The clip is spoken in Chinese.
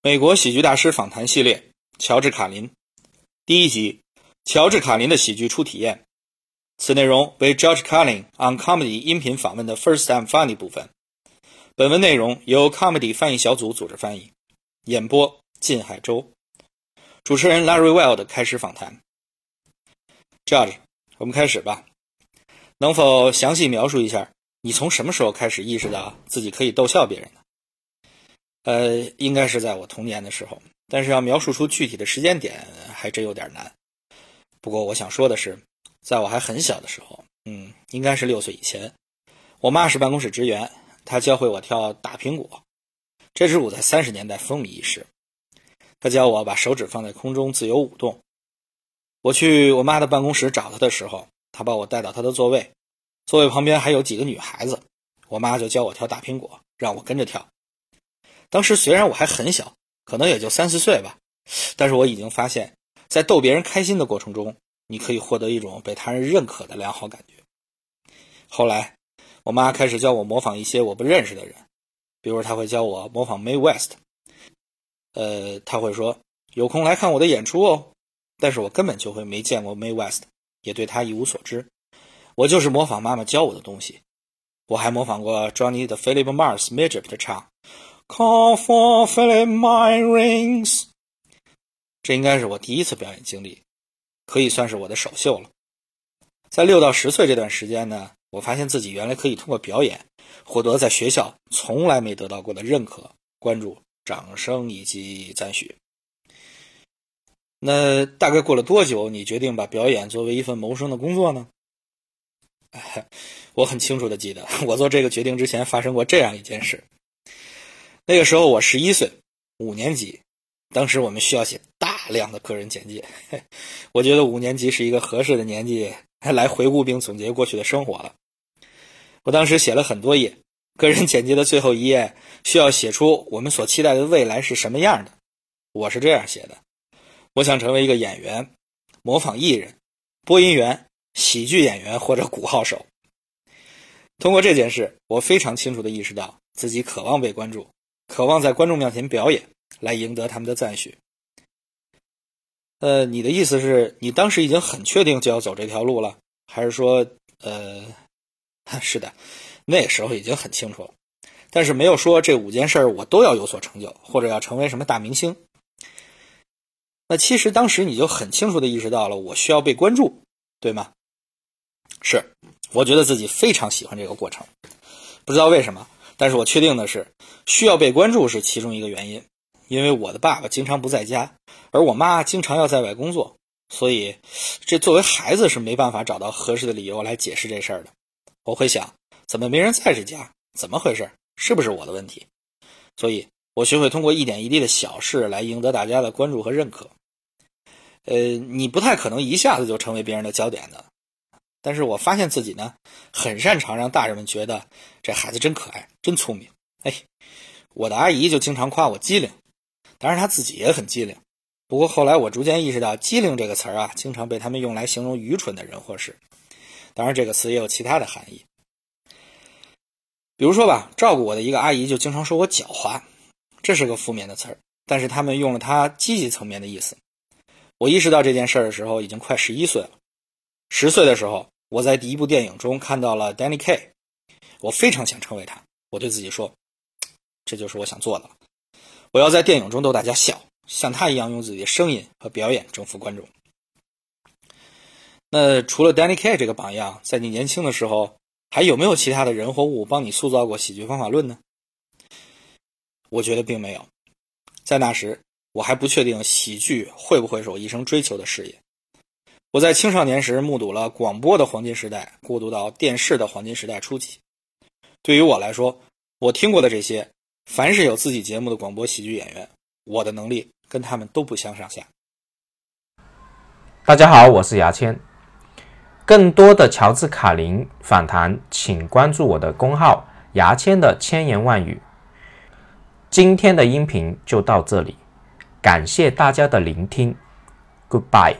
美国喜剧大师访谈系列，乔治·卡林，第一集：乔治·卡林的喜剧初体验。此内容为 George Carlin on Comedy 音频访问的 First Time Funny 部分。本文内容由 Comedy 翻译小组组织翻译，演播：靳海洲。主持人 Larry Wild 开始访谈。George，我们开始吧。能否详细描述一下你从什么时候开始意识到自己可以逗笑别人呢？呃，应该是在我童年的时候，但是要描述出具体的时间点，还真有点难。不过我想说的是，在我还很小的时候，嗯，应该是六岁以前，我妈是办公室职员，她教会我跳大苹果，这支舞在三十年代风靡一时。她教我把手指放在空中自由舞动。我去我妈的办公室找她的时候，她把我带到她的座位，座位旁边还有几个女孩子，我妈就教我跳大苹果，让我跟着跳。当时虽然我还很小，可能也就三四岁吧，但是我已经发现，在逗别人开心的过程中，你可以获得一种被他人认可的良好感觉。后来，我妈开始教我模仿一些我不认识的人，比如她会教我模仿 May West，呃，她会说有空来看我的演出哦，但是我根本就会没见过 May West，也对她一无所知，我就是模仿妈妈教我的东西。我还模仿过 Johnny 的 Philip Mars Major 的唱。Call for Philip my rings，这应该是我第一次表演经历，可以算是我的首秀了。在六到十岁这段时间呢，我发现自己原来可以通过表演获得在学校从来没得到过的认可、关注、掌声以及赞许。那大概过了多久，你决定把表演作为一份谋生的工作呢？我很清楚的记得，我做这个决定之前发生过这样一件事。那个时候我十一岁，五年级，当时我们需要写大量的个人简介。我觉得五年级是一个合适的年纪来回顾并总结过去的生活了。我当时写了很多页，个人简介的最后一页需要写出我们所期待的未来是什么样的。我是这样写的：我想成为一个演员，模仿艺人、播音员、喜剧演员或者鼓号手。通过这件事，我非常清楚地意识到自己渴望被关注。渴望在观众面前表演，来赢得他们的赞许。呃，你的意思是你当时已经很确定就要走这条路了，还是说，呃，是的，那时候已经很清楚了，但是没有说这五件事我都要有所成就，或者要成为什么大明星。那其实当时你就很清楚的意识到了我需要被关注，对吗？是，我觉得自己非常喜欢这个过程，不知道为什么。但是我确定的是，需要被关注是其中一个原因，因为我的爸爸经常不在家，而我妈经常要在外工作，所以这作为孩子是没办法找到合适的理由来解释这事儿的。我会想，怎么没人在这家？怎么回事？是不是我的问题？所以我学会通过一点一滴的小事来赢得大家的关注和认可。呃，你不太可能一下子就成为别人的焦点的。但是我发现自己呢，很擅长让大人们觉得这孩子真可爱、真聪明。哎，我的阿姨就经常夸我机灵，当然她自己也很机灵。不过后来我逐渐意识到，“机灵”这个词儿啊，经常被他们用来形容愚蠢的人或事。当然，这个词也有其他的含义。比如说吧，照顾我的一个阿姨就经常说我狡猾，这是个负面的词儿，但是他们用了它积极层面的意思。我意识到这件事儿的时候，已经快十一岁了。十岁的时候，我在第一部电影中看到了 Danny Kay，我非常想成为他。我对自己说，这就是我想做的。我要在电影中逗大家笑，像他一样用自己的声音和表演征服观众。那除了 Danny Kay 这个榜样，在你年轻的时候，还有没有其他的人或物帮你塑造过喜剧方法论呢？我觉得并没有。在那时，我还不确定喜剧会不会是我一生追求的事业。我在青少年时目睹了广播的黄金时代过渡到电视的黄金时代初期。对于我来说，我听过的这些，凡是有自己节目的广播喜剧演员，我的能力跟他们都不相上下。大家好，我是牙签。更多的乔治卡林访谈，请关注我的公号“牙签的千言万语”。今天的音频就到这里，感谢大家的聆听，Goodbye。